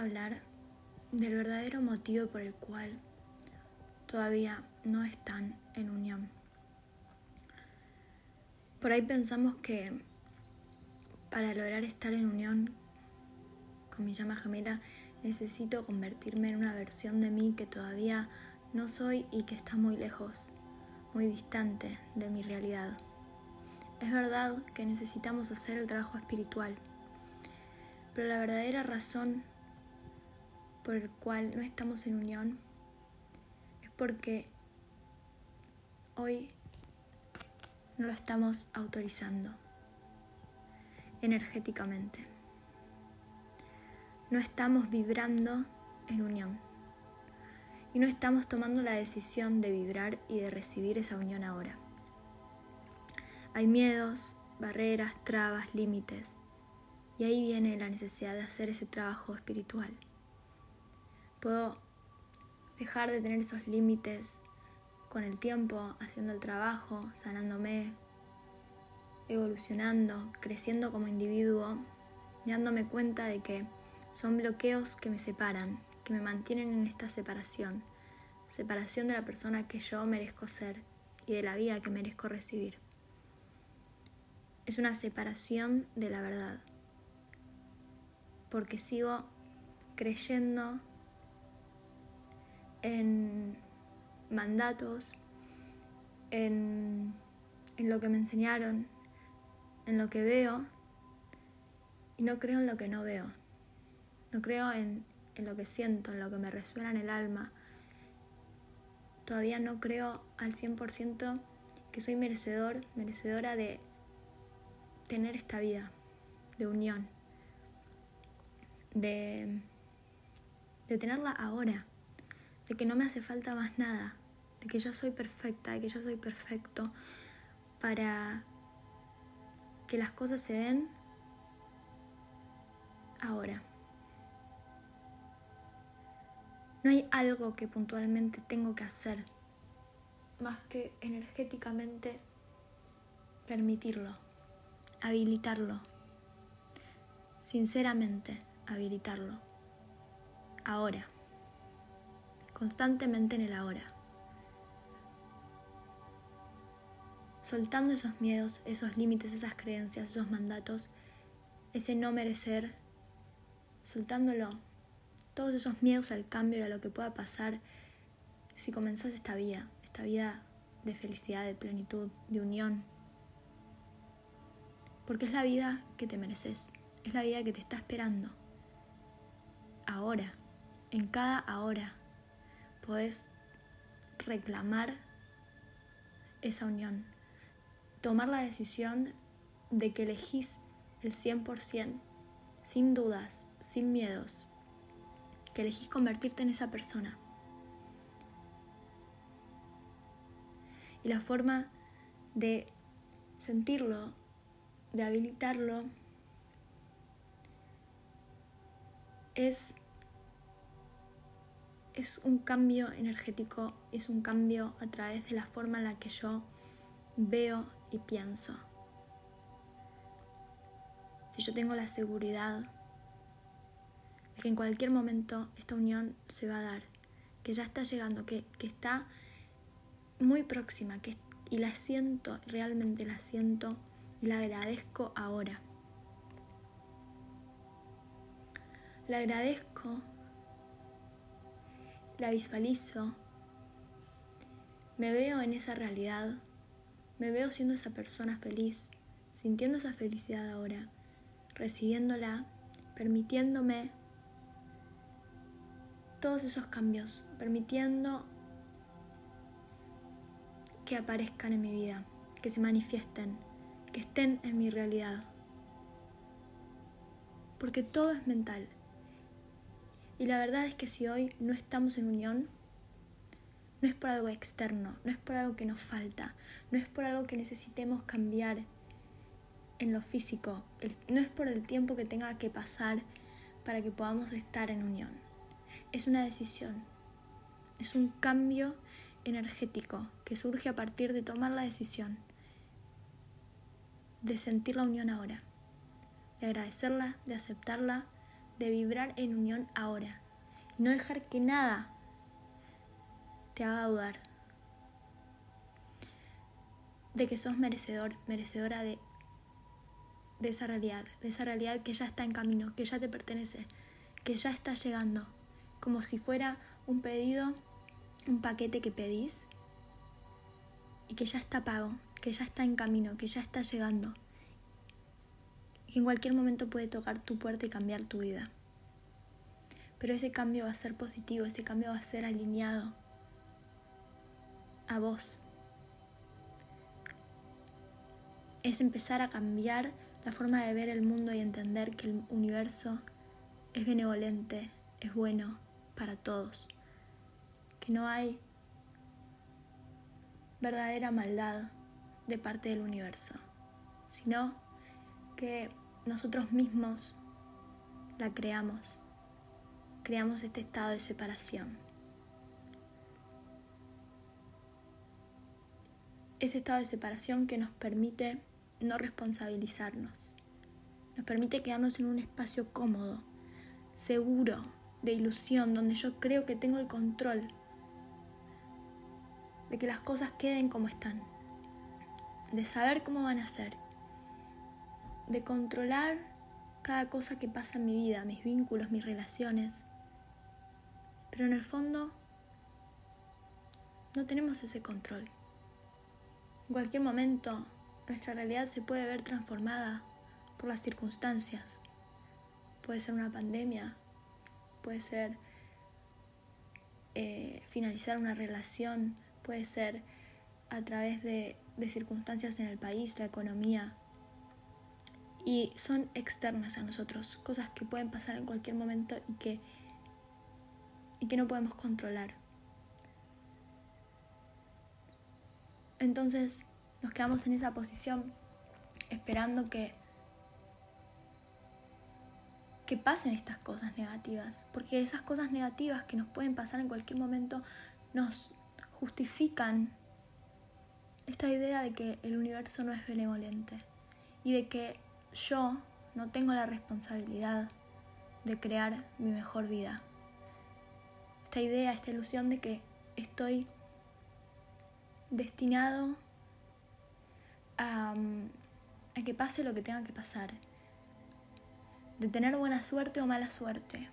hablar del verdadero motivo por el cual todavía no están en unión. Por ahí pensamos que para lograr estar en unión con mi llama gemela necesito convertirme en una versión de mí que todavía no soy y que está muy lejos, muy distante de mi realidad. Es verdad que necesitamos hacer el trabajo espiritual, pero la verdadera razón por el cual no estamos en unión es porque hoy no lo estamos autorizando energéticamente. No estamos vibrando en unión. Y no estamos tomando la decisión de vibrar y de recibir esa unión ahora. Hay miedos, barreras, trabas, límites. Y ahí viene la necesidad de hacer ese trabajo espiritual. Puedo dejar de tener esos límites con el tiempo, haciendo el trabajo, sanándome, evolucionando, creciendo como individuo, dándome cuenta de que son bloqueos que me separan, que me mantienen en esta separación, separación de la persona que yo merezco ser y de la vida que merezco recibir. Es una separación de la verdad, porque sigo creyendo en mandatos, en, en lo que me enseñaron, en lo que veo y no creo en lo que no veo. No creo en, en, lo que siento, en lo que me resuena en el alma. Todavía no creo al 100% que soy merecedor, merecedora de tener esta vida de unión, de, de tenerla ahora, de que no me hace falta más nada, de que yo soy perfecta, de que yo soy perfecto para que las cosas se den ahora. No hay algo que puntualmente tengo que hacer más que energéticamente permitirlo, habilitarlo, sinceramente habilitarlo, ahora, constantemente en el ahora. soltando esos miedos, esos límites, esas creencias, esos mandatos, ese no merecer, soltándolo, todos esos miedos al cambio y a lo que pueda pasar si comenzás esta vida, esta vida de felicidad, de plenitud, de unión. Porque es la vida que te mereces, es la vida que te está esperando. Ahora, en cada ahora, podés reclamar esa unión, tomar la decisión de que elegís el 100%, sin dudas, sin miedos, que elegís convertirte en esa persona. Y la forma de sentirlo, de habilitarlo, es, es un cambio energético, es un cambio a través de la forma en la que yo veo y pienso. Si yo tengo la seguridad de que en cualquier momento esta unión se va a dar, que ya está llegando, que, está muy próxima, que, y la siento, realmente la siento y la agradezco ahora. La agradezco, la visualizo, me veo en esa realidad me veo siendo esa persona feliz, sintiendo esa felicidad ahora, recibiéndola, permitiéndome todos esos cambios, permitiendo que aparezcan en mi vida, que se manifiesten, que estén en mi realidad. Porque todo es mental. Y la verdad es que si hoy no estamos en unión, no es por algo externo, no es por algo que nos falta, no es por algo que necesitemos cambiar en lo físico, no es por el tiempo que tenga que pasar para que podamos estar en unión. Es una decisión, es un cambio energético que surge a partir de tomar la decisión de sentir la unión ahora, de agradecerla, de aceptarla, de vibrar en unión ahora. No dejar que nada te haga dudar de que sos merecedor, merecedora de, de esa realidad, de esa realidad que ya está en camino, que ya te pertenece, que ya está llegando, como si fuera un pedido, un paquete que pedís y que ya está pago, que ya está en camino, que ya está llegando, que en cualquier momento puede tocar tu puerta y cambiar tu vida. Pero ese cambio va a ser positivo, ese cambio va a ser alineado a vos. Es empezar a cambiar la forma de ver el mundo y entender que el universo es benevolente, es bueno para todos, que no hay verdadera maldad de parte del universo, sino que nosotros mismos la creamos, creamos este estado de separación. Este estado de separación que nos permite no responsabilizarnos, nos permite quedarnos en un espacio cómodo, seguro, de ilusión, donde yo creo que tengo el control de que las cosas queden como están, de saber cómo van a ser, de controlar cada cosa que pasa en mi vida, mis vínculos, mis relaciones. Pero en el fondo no tenemos ese control. En cualquier momento nuestra realidad se puede ver transformada por las circunstancias. Puede ser una pandemia, puede ser eh, finalizar una relación, puede ser a través de, de circunstancias en el país, la economía. Y son externas a nosotros, cosas que pueden pasar en cualquier momento y que, y que no podemos controlar. Entonces nos quedamos en esa posición esperando que que pasen estas cosas negativas, porque esas cosas negativas que nos pueden pasar en cualquier momento nos justifican esta idea de que el universo no es benevolente y de que yo no tengo la responsabilidad de crear mi mejor vida. Esta idea, esta ilusión de que estoy destinado a, a que pase lo que tenga que pasar, de tener buena suerte o mala suerte,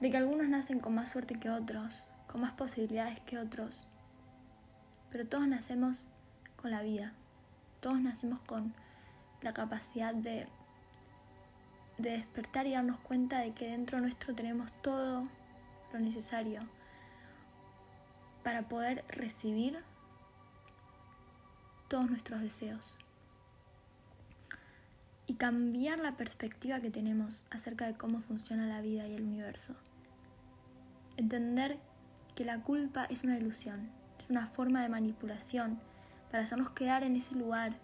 de que algunos nacen con más suerte que otros, con más posibilidades que otros, pero todos nacemos con la vida, todos nacemos con la capacidad de despertar y darnos cuenta de que dentro nuestro tenemos todo lo necesario para poder recibir todos nuestros deseos y cambiar la perspectiva que tenemos acerca de cómo funciona la vida y el universo. Entender que la culpa es una ilusión, es una forma de manipulación para hacernos quedar en ese lugar,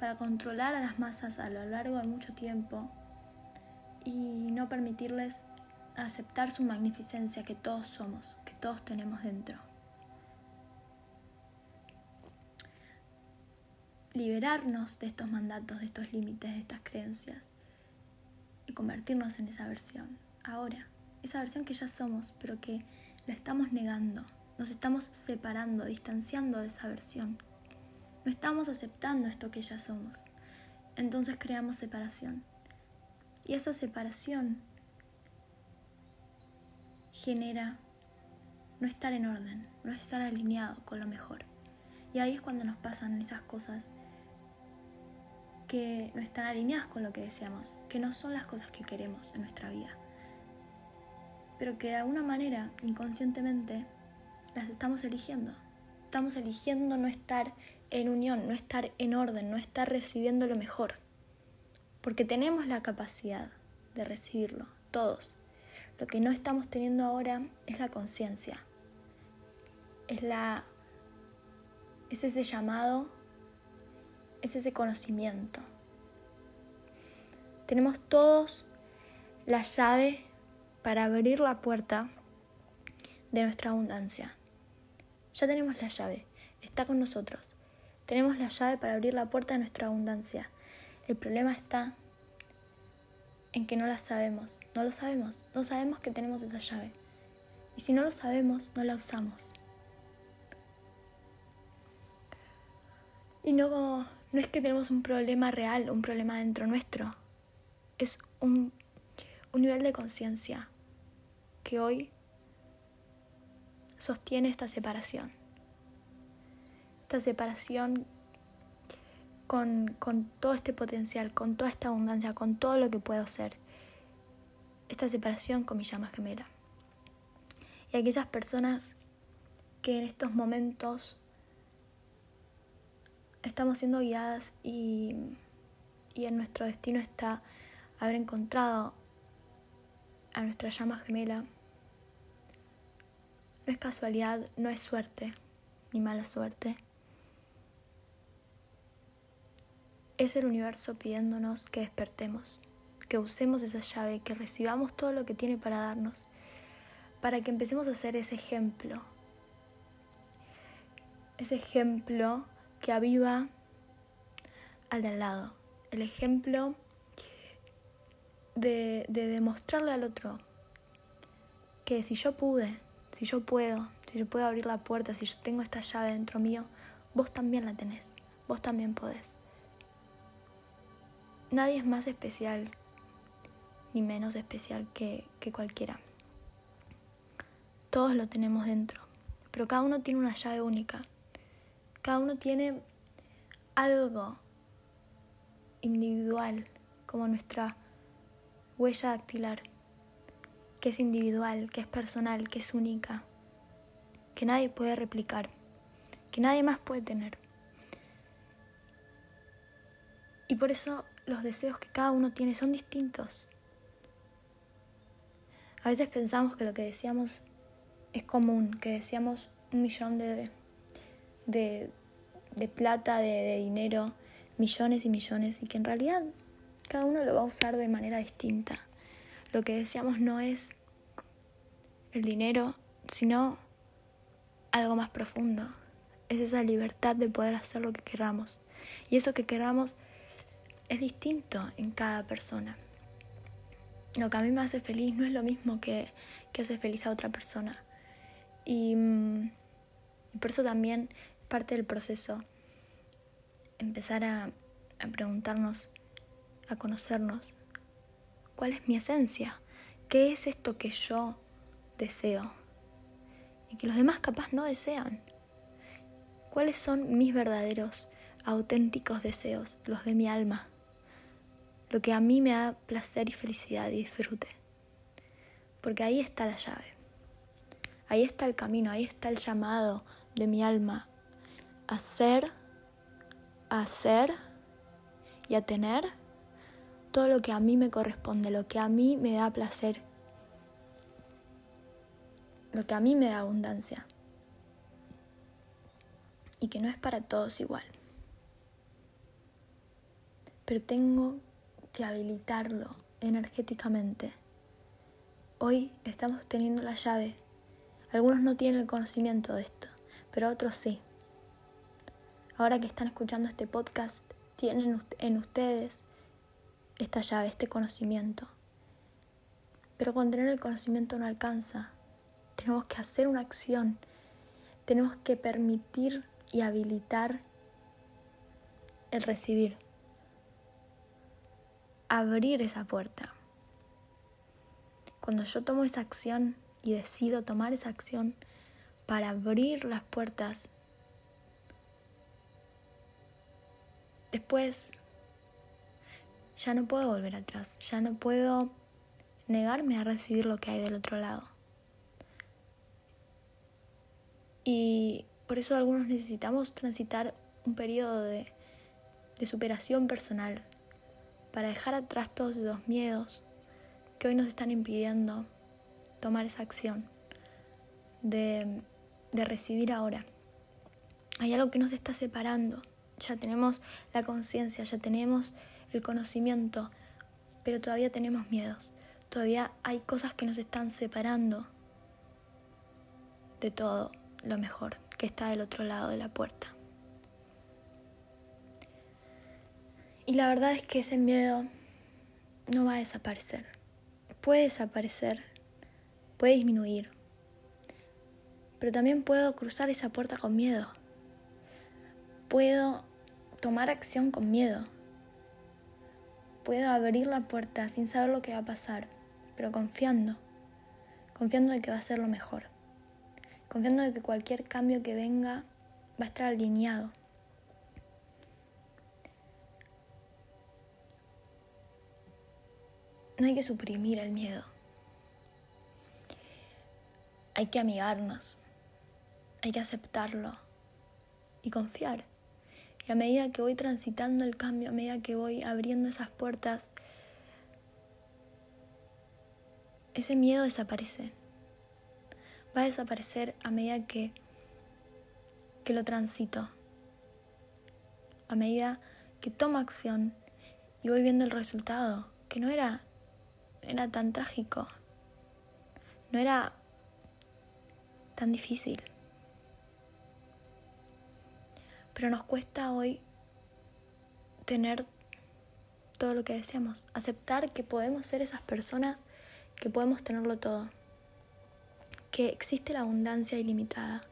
para controlar a las masas a lo largo de mucho tiempo y no permitirles aceptar su magnificencia que todos somos, que todos tenemos dentro. liberarnos de estos mandatos, de estos límites, de estas creencias y convertirnos en esa versión. Ahora, esa versión que ya somos, pero que la estamos negando, nos estamos separando, distanciando de esa versión. No estamos aceptando esto que ya somos. Entonces creamos separación. Y esa separación genera no estar en orden, no estar alineado con lo mejor. Y ahí es cuando nos pasan esas cosas que no están alineadas con lo que deseamos, que no son las cosas que queremos en nuestra vida, pero que de alguna manera, inconscientemente, las estamos eligiendo. Estamos eligiendo no estar en unión, no estar en orden, no estar recibiendo lo mejor, porque tenemos la capacidad de recibirlo, todos. Lo que no estamos teniendo ahora es la conciencia, es la es ese llamado es ese conocimiento. Tenemos todos la llave para abrir la puerta de nuestra abundancia. Ya tenemos la llave, está con nosotros. Tenemos la llave para abrir la puerta de nuestra abundancia. El problema está en que no la sabemos, no lo sabemos, no sabemos que tenemos esa llave. Y si no lo sabemos, no la usamos. Y no, no es que tenemos un problema real, un problema dentro nuestro. Es un, un nivel de conciencia que hoy sostiene esta separación. Esta separación con, con, todo este potencial, con toda esta abundancia, con todo lo que puedo ser. Esta separación con mi llama gemela. Y aquellas personas que en estos momentos estamos siendo guiadas y, y en nuestro destino está haber encontrado a nuestra llama gemela, no es casualidad, no es suerte, ni mala suerte. Es el universo pidiéndonos que despertemos, que usemos esa llave, que recibamos todo lo que tiene para darnos, para que empecemos a hacer ese ejemplo. Ese ejemplo que aviva al de al lado. El ejemplo de, de demostrarle al otro que si yo pude, si yo puedo, si yo puedo abrir la puerta, si yo tengo esta llave dentro mío, vos también la tenés, vos también podés. Nadie es más especial ni menos especial que, que cualquiera. Todos lo tenemos dentro, pero cada uno tiene una llave única. Cada uno tiene algo individual, como nuestra huella dactilar, que es individual, que es personal, que es única, que nadie puede replicar, que nadie más puede tener. Y por eso los deseos que cada uno tiene son distintos. A veces pensamos que lo que decíamos es común, que decíamos un millón de, de, de plata, de, de dinero, millones y millones, y que en realidad cada uno lo va a usar de manera distinta. Lo que deseamos no es el dinero, sino algo más profundo. Es esa libertad de poder hacer lo que queramos. Y eso que queramos es distinto en cada persona. Lo que a mí me hace feliz no es lo mismo que, que hace feliz a otra persona. Y, mm, y, por eso también parte del proceso empezar a, a preguntarnos, a conocernos, ¿cuál es mi esencia? ¿Qué es esto que yo deseo? Y que los demás capaz no desean. ¿Cuáles son mis verdaderos, auténticos deseos, los de mi alma? lo que a mí me da placer y felicidad y disfrute. Porque ahí está la llave. Ahí está el camino, ahí está el llamado de mi alma a ser, a ser y a tener todo lo que a mí me corresponde, lo que a mí me da placer, lo que a mí me da abundancia. Y que no es para todos igual. Pero tengo que habilitarlo energéticamente. Hoy estamos teniendo la llave. Algunos no tienen el conocimiento de esto, pero otros sí. Ahora que están escuchando este podcast, tienen en ustedes esta llave, este conocimiento. Pero con tener el conocimiento no alcanza. Tenemos que hacer una acción. Tenemos que permitir y habilitar el recibir abrir esa puerta. Cuando yo tomo esa acción y decido tomar esa acción para abrir las puertas, después ya no puedo volver atrás, ya no puedo negarme a recibir lo que hay del otro lado. Y por eso algunos necesitamos transitar un periodo de, de superación personal, para dejar atrás todos esos miedos que hoy nos están impidiendo tomar esa acción de, de recibir ahora. Hay algo que nos está separando. Ya tenemos la conciencia, ya tenemos el conocimiento, pero todavía tenemos miedos. Todavía hay cosas que nos están separando de todo lo mejor que está del otro lado de la puerta. Y la verdad es que ese miedo no va a desaparecer. Puede desaparecer, puede disminuir, pero también puedo cruzar esa puerta con miedo. Puedo tomar acción con miedo. Puedo abrir la puerta sin saber lo que va a pasar, pero confiando, confiando de que va a ser lo mejor, confiando de que cualquier cambio que venga va a estar alineado. No hay que suprimir el miedo. Hay que amigarnos. Hay que aceptarlo y confiar. Y a medida que voy transitando el cambio, a medida que voy abriendo esas puertas, ese miedo desaparece. Va a desaparecer a medida que, que lo transito. A medida que tomo acción y voy viendo el resultado, que no era, era tan trágico, no era tan difícil. Pero nos cuesta hoy tener todo lo que deseamos, aceptar que podemos ser esas personas que podemos tenerlo todo, que existe la abundancia ilimitada,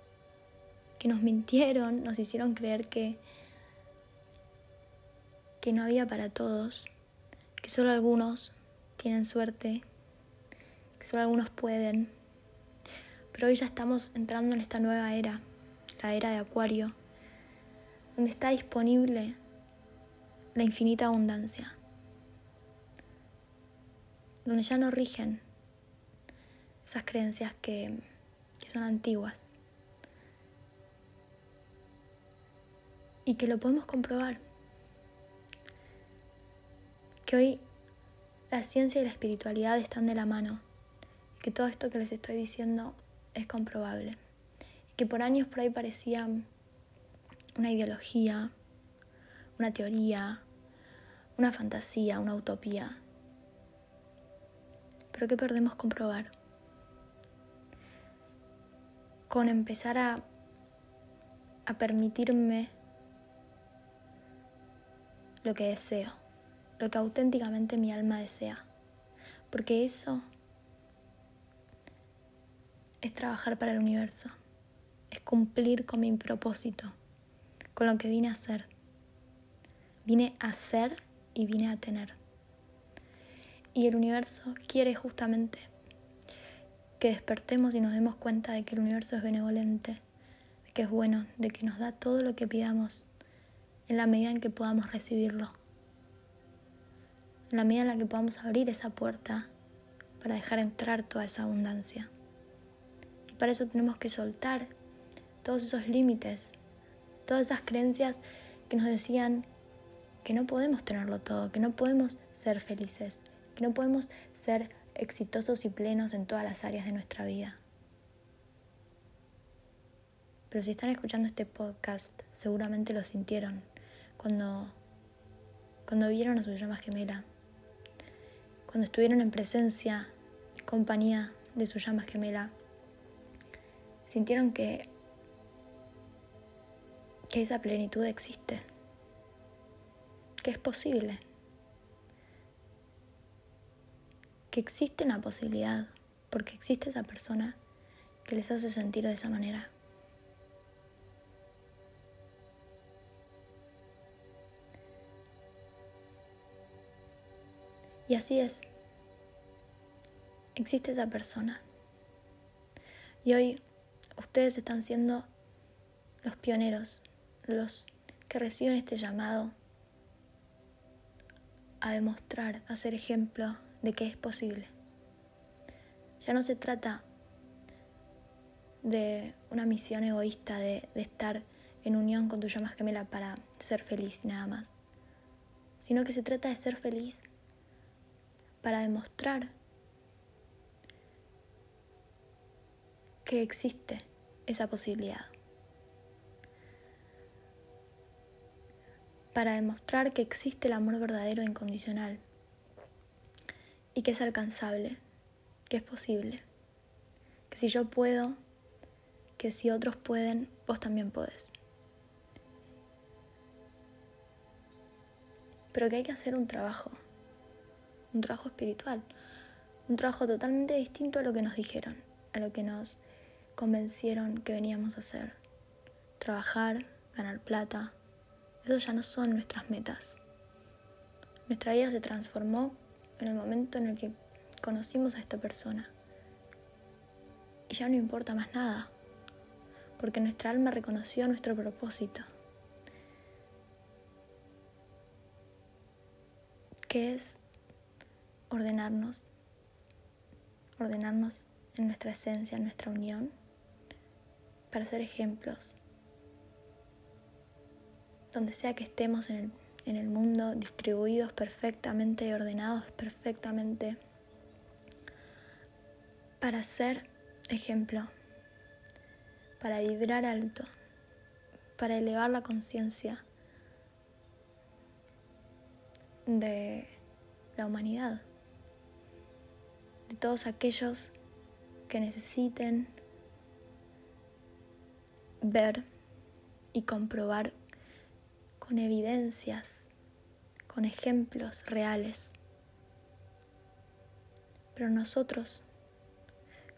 que nos mintieron, nos hicieron creer que que no había para todos, que solo algunos tienen suerte, que solo algunos pueden. Pero hoy ya estamos entrando en esta nueva era, la era de Acuario, donde está disponible la infinita abundancia, donde ya no rigen esas creencias que, que son antiguas y que lo podemos comprobar, que hoy la ciencia y la espiritualidad están de la mano, que todo esto que les estoy diciendo es comprobable, que por años por ahí parecían una ideología, una teoría, una fantasía, una utopía. Pero ¿qué perdemos comprobar? Con empezar a, a permitirme lo que deseo, lo que auténticamente mi alma desea. Porque eso es trabajar para el universo, es cumplir con mi propósito con lo que vine a hacer. Vine a ser y vine a tener. Y el universo quiere justamente que despertemos y nos demos cuenta de que el universo es benevolente, de que es bueno, de que nos da todo lo que pidamos en la medida en que podamos recibirlo, en la medida en la que podamos abrir esa puerta para dejar entrar toda esa abundancia. Y para eso tenemos que soltar todos esos límites todas esas creencias que nos decían que no podemos tenerlo todo, que no podemos ser felices, que no podemos ser exitosos y plenos en todas las áreas de nuestra vida. Pero si están escuchando este podcast, seguramente lo sintieron cuando, cuando vieron a su llama gemela, cuando estuvieron en presencia y compañía de su llama gemela, sintieron que que esa plenitud existe, que es posible, que existe una posibilidad, porque existe esa persona que les hace sentir de esa manera. Y así es. Existe esa persona. Y hoy ustedes están siendo los pioneros los que reciben este llamado a demostrar, a ser ejemplo de que es posible. Ya no se trata de una misión egoísta de, estar en unión con tu llama gemela para ser feliz nada más, sino que se trata de ser feliz para demostrar que existe esa posibilidad. Para demostrar que existe el amor verdadero e incondicional y que es alcanzable, que es posible, que si yo puedo, que si otros pueden, vos también podés. pero que hay que hacer un trabajo, un trabajo espiritual, un trabajo totalmente distinto a lo que nos dijeron, a lo que nos convencieron que veníamos a hacer. Trabajar, ganar plata, eso ya no son nuestras metas. Nuestra vida se transformó en el momento en el que conocimos a esta persona. Y ya no importa más nada, porque nuestra alma reconoció nuestro propósito. que es ordenarnos, ordenarnos en nuestra esencia, en nuestra unión, para ser ejemplos, donde sea que estemos en el, en el mundo, distribuidos perfectamente y ordenados perfectamente, para ser ejemplo, para vibrar alto, para elevar la conciencia de la humanidad, de todos aquellos que necesiten ver y comprobar con evidencias, con ejemplos reales. Pero nosotros,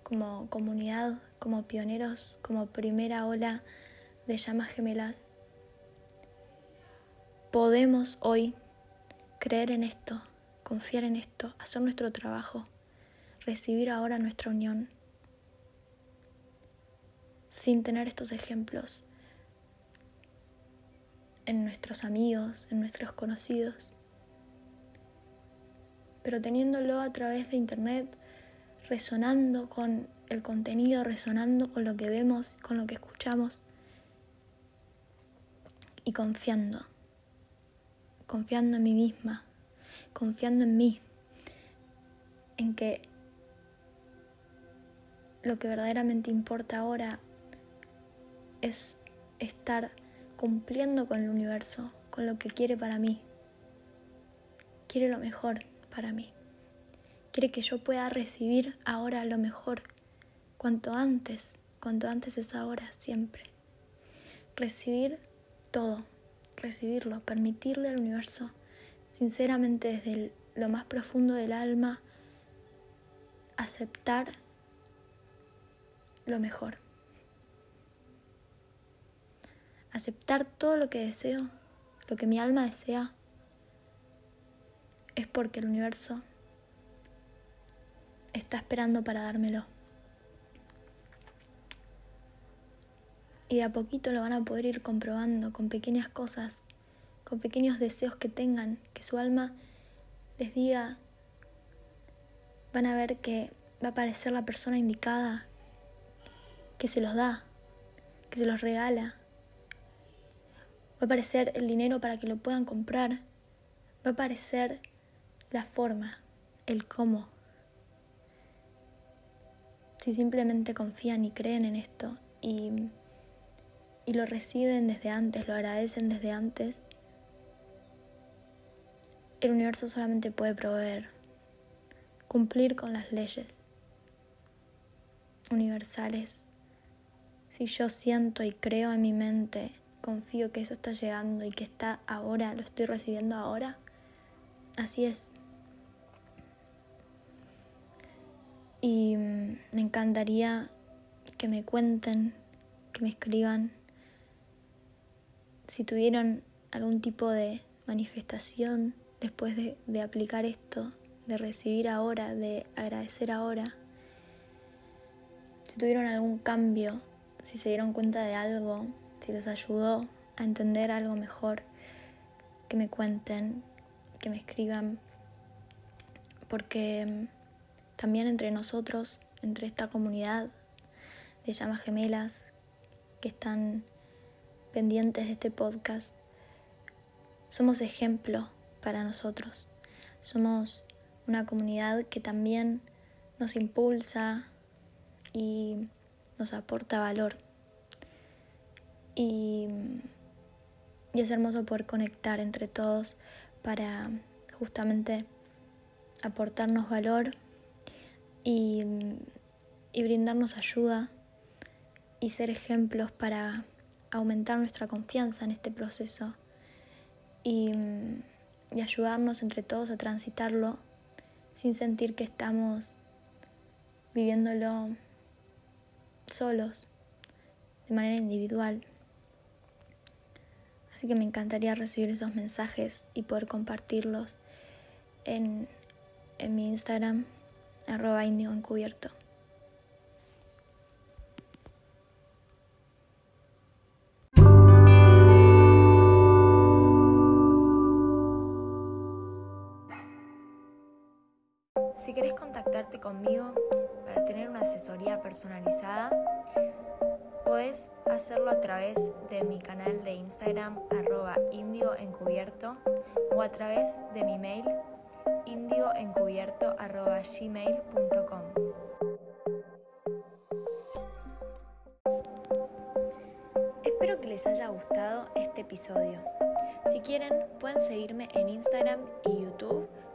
como comunidad, como pioneros, como primera ola de llamas gemelas, podemos hoy creer en esto, confiar en esto, hacer nuestro trabajo, recibir ahora nuestra unión, sin tener estos ejemplos en nuestros amigos, en nuestros conocidos, pero teniéndolo a través de internet, resonando con el contenido, resonando con lo que vemos, con lo que escuchamos y confiando confiando en mí misma, confiando en mí, en que lo que verdaderamente importa ahora es estar cumpliendo con el universo, con lo que quiere para mí. Quiere lo mejor para mí. Quiere que yo pueda recibir ahora lo mejor, cuanto antes, cuanto antes es ahora, siempre. Recibir todo, recibirlo, permitirle al universo, sinceramente desde lo más profundo del alma, aceptar lo mejor. Aceptar todo lo que deseo, lo que mi alma desea, es porque el universo está esperando para dármelo. y de a poquito lo van a poder ir comprobando con pequeñas cosas, con pequeños deseos que tengan, que su alma les diga, van a ver que va a aparecer la persona indicada, que se los da, que se los regala, va a aparecer el dinero para que lo puedan comprar, va a aparecer la forma, el cómo. Si simplemente confían y creen en esto y y lo reciben desde antes, lo agradecen desde antes, el universo solamente puede proveer, cumplir con las leyes universales. Si yo siento y creo en mi mente, confío que eso está llegando y que está ahora, lo estoy recibiendo ahora, así es. Y mm, me encantaría que me cuenten, que me escriban si tuvieron algún tipo de manifestación después de, de, aplicar esto, de recibir ahora, de agradecer ahora, si tuvieron algún cambio, si se dieron cuenta de algo, si les ayudó a entender algo mejor, que me cuenten, que me escriban, porque mm, también entre nosotros, entre esta comunidad de llamas gemelas que están pendientes de este podcast, somos ejemplo para nosotros. Somos una comunidad que también nos impulsa y nos aporta valor. Y, es hermoso poder conectar entre todos para justamente aportarnos valor y, y brindarnos ayuda y ser ejemplos para aumentar nuestra confianza en este proceso y, y ayudarnos entre todos a transitarlo sin sentir que estamos viviéndolo solos, de manera individual. Así que me encantaría recibir esos mensajes y poder compartirlos en, en mi Instagram, arroba indigo encubierto. Si querés contactarte conmigo para tener una asesoría personalizada, puedes hacerlo a través de mi canal de Instagram arroba o a través de mi mail indioencubierto arroba gmail.com. Espero que les haya gustado este episodio. Si quieren, pueden seguirme en Instagram y YouTube